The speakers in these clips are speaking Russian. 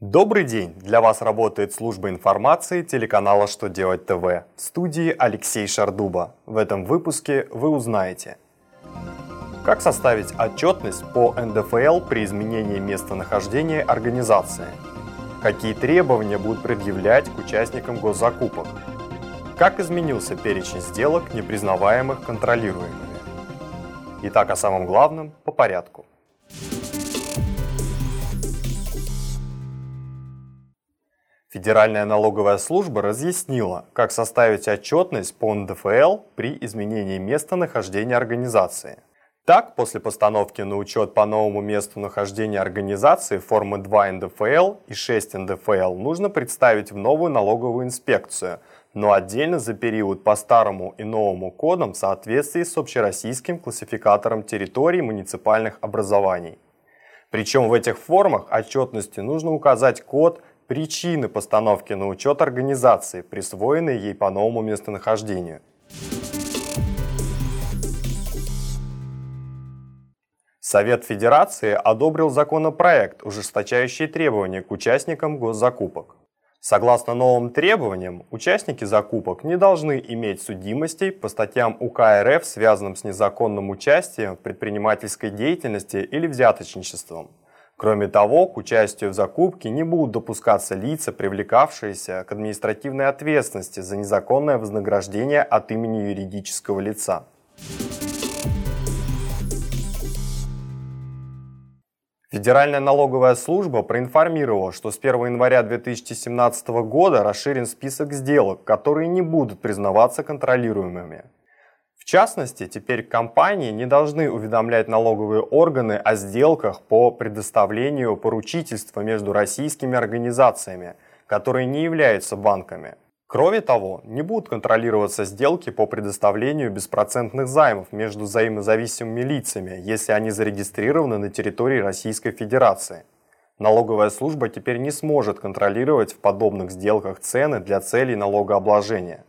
Добрый день! Для вас работает служба информации телеканала «Что делать ТВ» в студии Алексей Шардуба. В этом выпуске вы узнаете Как составить отчетность по НДФЛ при изменении местонахождения организации? Какие требования будут предъявлять к участникам госзакупок? Как изменился перечень сделок, не признаваемых контролируемыми? Итак, о самом главном по порядку. Федеральная налоговая служба разъяснила, как составить отчетность по НДФЛ при изменении места нахождения организации. Так, после постановки на учет по новому месту нахождения организации формы 2 НДФЛ и 6 НДФЛ нужно представить в новую налоговую инспекцию, но отдельно за период по старому и новому кодам в соответствии с общероссийским классификатором территорий муниципальных образований. Причем в этих формах отчетности нужно указать код Причины постановки на учет организации, присвоенной ей по новому местонахождению. Совет Федерации одобрил законопроект, ужесточающий требования к участникам госзакупок. Согласно новым требованиям, участники закупок не должны иметь судимостей по статьям УК РФ, связанным с незаконным участием в предпринимательской деятельности или взяточничеством – Кроме того, к участию в закупке не будут допускаться лица, привлекавшиеся к административной ответственности за незаконное вознаграждение от имени юридического лица. Федеральная налоговая служба проинформировала, что с 1 января 2017 года расширен список сделок, которые не будут признаваться контролируемыми частности, теперь компании не должны уведомлять налоговые органы о сделках по предоставлению поручительства между российскими организациями, которые не являются банками. Кроме того, не будут контролироваться сделки по предоставлению беспроцентных займов между взаимозависимыми лицами, если они зарегистрированы на территории Российской Федерации. Налоговая служба теперь не сможет контролировать в подобных сделках цены для целей налогообложения.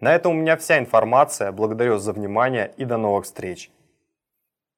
На этом у меня вся информация. Благодарю за внимание и до новых встреч.